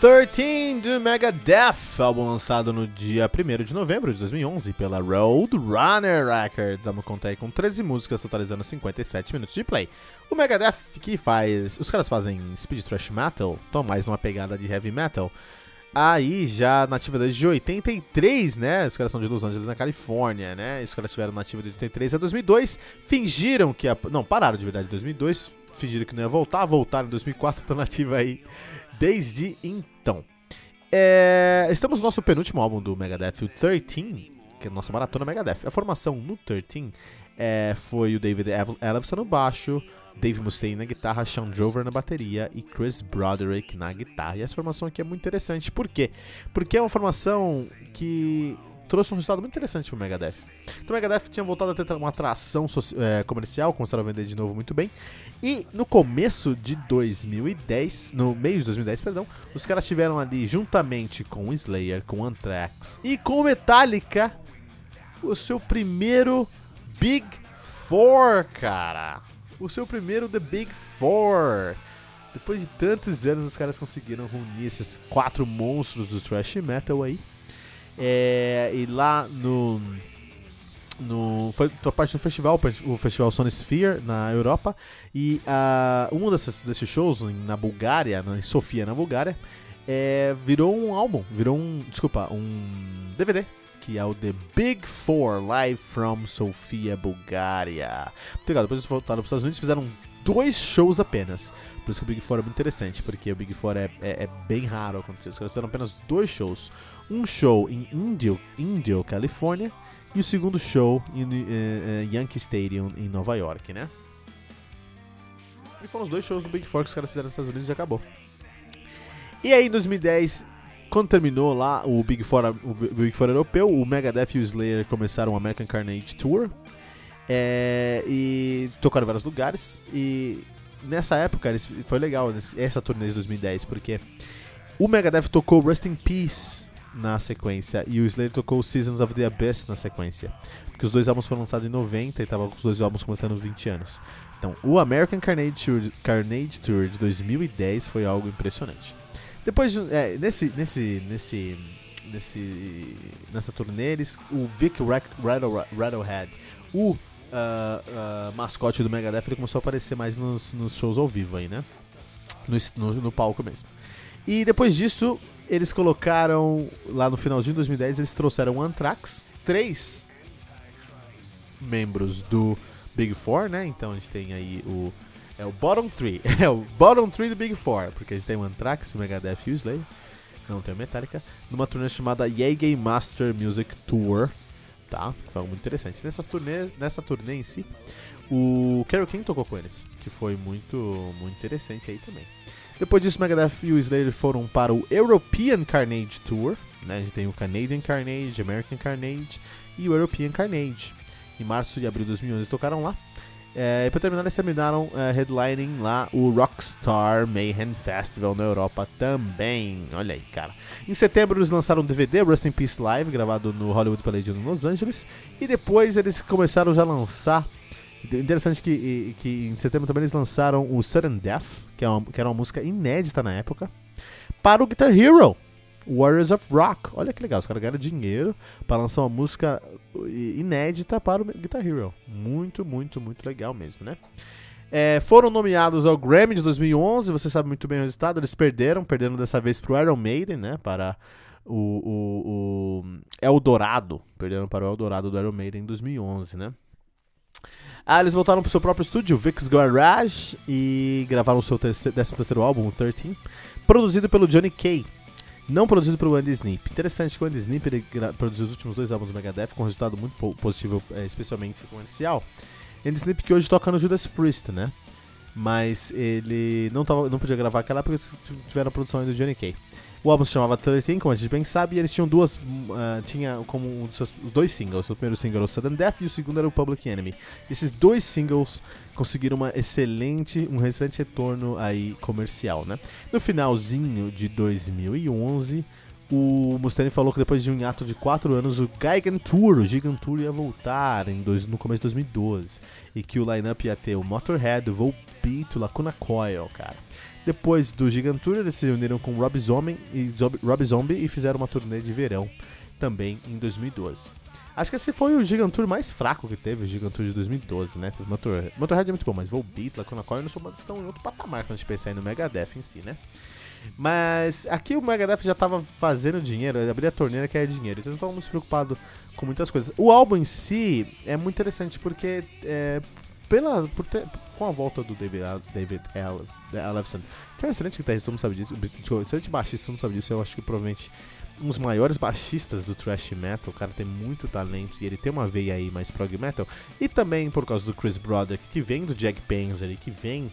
13 do Megadeth, álbum lançado no dia 1 de novembro de 2011 pela Roadrunner Records. Vamos contar aí com 13 músicas, totalizando 57 minutos de play. O Megadeth que faz. Os caras fazem speed thrash metal, estão mais numa pegada de heavy metal. Aí já nativa desde 83, né? Os caras são de Los Angeles, na Califórnia, né? Os caras tiveram nativa de 83 a 2002. Fingiram que. A... Não, pararam de verdade em 2002. Fingiram que não ia voltar, voltaram em 2004, estão nativa aí desde então. É, estamos no nosso penúltimo álbum do Megadeth, o 13, que é a nossa maratona Megadeth. A formação no 13 é, foi o David Ellefson no baixo, Dave Mustaine na guitarra, Sean Drover na bateria e Chris Broderick na guitarra. E essa formação aqui é muito interessante. Por quê? Porque é uma formação que trouxe um resultado muito interessante pro Megadeth. Então o Megadeth tinha voltado a ter uma atração é, comercial, começaram a vender de novo muito bem. E no começo de 2010, no meio de 2010, perdão, os caras tiveram ali, juntamente com o Slayer, com o Anthrax e com o Metallica, o seu primeiro Big Four, cara. O seu primeiro The Big Four. Depois de tantos anos, os caras conseguiram reunir esses quatro monstros do thrash metal aí. É, e lá no no foi parte do festival, o festival Sphere na Europa e uh, um desses, desses shows na Bulgária, em Sofia, na Bulgária, é, virou um álbum, virou um, desculpa, um DVD que é o The Big Four Live from Sofia, Bulgária. Muito depois eles voltaram para os Estados Unidos fizeram dois shows apenas. Por isso que o Big Four é muito interessante, porque o Big Four é, é, é bem raro acontecer. Os caras fizeram apenas dois shows. Um show em Indio, Indio Califórnia, e o segundo show em uh, Yankee Stadium, em Nova York, né? E foram os dois shows do Big Four que os caras fizeram nos Estados Unidos e acabou. E aí, em 2010, quando terminou lá o Big Four, o Big Four europeu, o Megadeth e o Slayer começaram o American Carnage Tour. É, e tocaram em vários lugares. E nessa época eles, foi legal essa turnê de 2010, porque o Megadeth tocou Rest in Peace na sequência e o Slayer tocou Seasons of the Abyss na sequência. Porque os dois álbuns foram lançados em 90 e estavam com os dois álbuns completando 20 anos. Então, o American Carnage Tour, Carnage Tour de 2010 foi algo impressionante. Depois, é, nesse, nesse, nesse, nesse, nessa turnê, eles, o Vic Rattlehead, o uh, uh, mascote do Megadeth, ele começou a aparecer mais nos, nos shows ao vivo aí, né? No, no, no palco mesmo. E depois disso, eles colocaram, lá no finalzinho de 2010, eles trouxeram o Anthrax, três membros do Big Four, né? Então a gente tem aí o. É o Bottom 3. É o Bottom 3 do Big Four. Porque a gente tem o Anthrax, o Megadeth e o Slayer. Não tem a Metallica. Numa turnê chamada Yay Master Music Tour. Tá? Foi muito interessante. Nessas turnê, nessa turnê em si, o Carol King tocou com eles. Que foi muito, muito interessante aí também. Depois disso, Megadeth e o Slayer foram para o European Carnage Tour. Né? A gente tem o Canadian Carnage, American Carnage e o European Carnage. Em março e abril de 2011 eles tocaram lá. É, e para terminar, eles terminaram é, headlining lá o Rockstar Mayhem Festival na Europa também. Olha aí, cara. Em setembro eles lançaram um DVD, Rust in Peace Live, gravado no Hollywood Palladium em Los Angeles. E depois eles começaram já a lançar Interessante que, que em setembro também eles lançaram o Sudden Death, que, é uma, que era uma música inédita na época, para o Guitar Hero, Warriors of Rock. Olha que legal, os caras ganharam dinheiro para lançar uma música inédita para o Guitar Hero. Muito, muito, muito legal mesmo, né? É, foram nomeados ao Grammy de 2011, você sabe muito bem o resultado, eles perderam, perdendo dessa vez para o Iron Maiden, né? Para o, o, o Eldorado, perderam para o Eldorado do Iron Maiden em 2011, né? Ah, eles voltaram pro seu próprio estúdio, Vix Garage, e gravaram o seu 13 terceiro álbum, o 13, produzido pelo Johnny Kay. Não produzido pelo Andy Snip. Interessante que o Andy Snip produziu os últimos dois álbuns do Megadeth com um resultado muito positivo, é, especialmente comercial. Andy Snip que hoje toca no Judas Priest, né? Mas ele não, tava, não podia gravar aquela porque tiveram a produção do Johnny Kay. O álbum se chamava 13, como a gente bem sabe, e eles tinham duas. Uh, tinha como um dos seus, dois singles. O primeiro single era o Sudden Death e o segundo era o Public Enemy. Esses dois singles conseguiram uma excelente, um excelente retorno aí comercial, né? No finalzinho de 2011, o Mustaine falou que depois de um hiato de 4 anos, o Gigantour, o Gigantour ia voltar em dois, no começo de 2012. E que o lineup ia ter o Motorhead, o Volbeat, o Lacuna Coil, cara. Depois do Gigantour, eles se uniram com Rob Zombie, e, Rob Zombie e fizeram uma turnê de verão também em 2012. Acho que esse foi o Gigantour mais fraco que teve, o Gigantour de 2012, né? Motor, Motorhead é muito bom, mas Volbeat, Lacuna Coil não são estão em outro patamar quando a gente pensar no Megadeth em si, né? Mas aqui o Megadeth já estava fazendo dinheiro, abria a torneira que é dinheiro, então não estava muito preocupado com muitas coisas. O álbum em si é muito interessante porque é, pela, ter, com a volta do David, David Ellefson, que é um excelente guitarrista, todo mundo sabe disso, excelente baixista, todo mundo sabe disso, eu acho que provavelmente um dos maiores baixistas do thrash metal, o cara tem muito talento e ele tem uma veia aí mais prog metal, e também por causa do Chris Broderick, que vem do Jack Panzer e que vem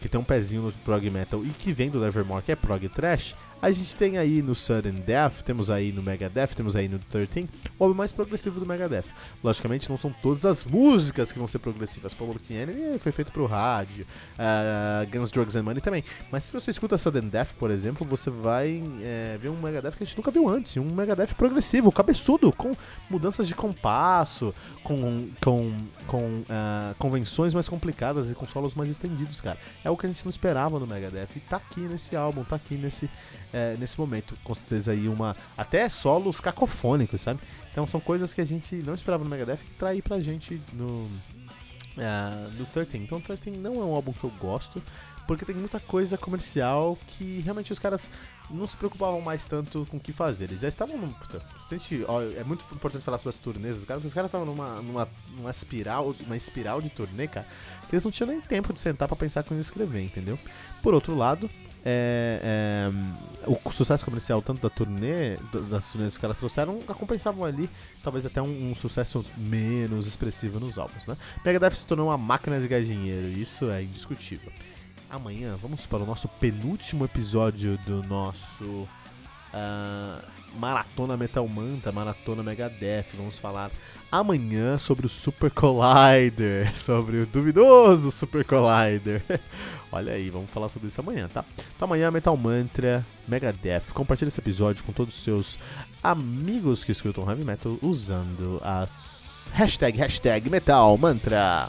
que tem um pezinho no prog metal e que vem do Nevermore, que é prog trash, a gente tem aí no Sudden Death, temos aí no Megadeth, temos aí no 13, o álbum mais progressivo do Megadeth. Logicamente, não são todas as músicas que vão ser progressivas. Public Enemy foi feito pro rádio, uh, Guns, Drugs and Money também. Mas se você escuta Sudden Death, por exemplo, você vai é, ver um Megadeth que a gente nunca viu antes. Um Megadeth progressivo, cabeçudo, com mudanças de compasso, com, com, com uh, convenções mais complicadas e com solos mais estendidos, cara. É o que a gente não esperava no Megadeth. E tá aqui nesse álbum, tá aqui nesse é, nesse momento. Com certeza aí uma. Até solos cacofônicos, sabe? Então são coisas que a gente não esperava no Megadeth que trair pra gente no. Uh, no 13. Então 13 não é um álbum que eu gosto, porque tem muita coisa comercial que realmente os caras não se preocupavam mais tanto com o que fazer. Eles já estavam num. Gente, ó, é muito importante falar sobre as turnês dos caras, porque os caras estavam numa, numa, numa espiral, uma espiral de turnê, cara, que eles não tinham nem tempo de sentar para pensar como escrever, entendeu? Por outro lado, é, é, o sucesso comercial tanto da turnê, das turnês que elas trouxeram, compensavam ali talvez até um, um, sucesso menos expressivo nos álbuns, né? Megadeth se tornou uma máquina de ganhar dinheiro, isso é indiscutível. Amanhã vamos para o nosso penúltimo episódio do nosso uh, Maratona Metal Manta, Maratona Megadeth. Vamos falar amanhã sobre o Super Collider, sobre o duvidoso Super Collider. Olha aí, vamos falar sobre isso amanhã, tá? Então amanhã Metal Mantra, Megadeth. Compartilhe esse episódio com todos os seus amigos que escutam Heavy Metal usando as hashtag, hashtag Metal Mantra.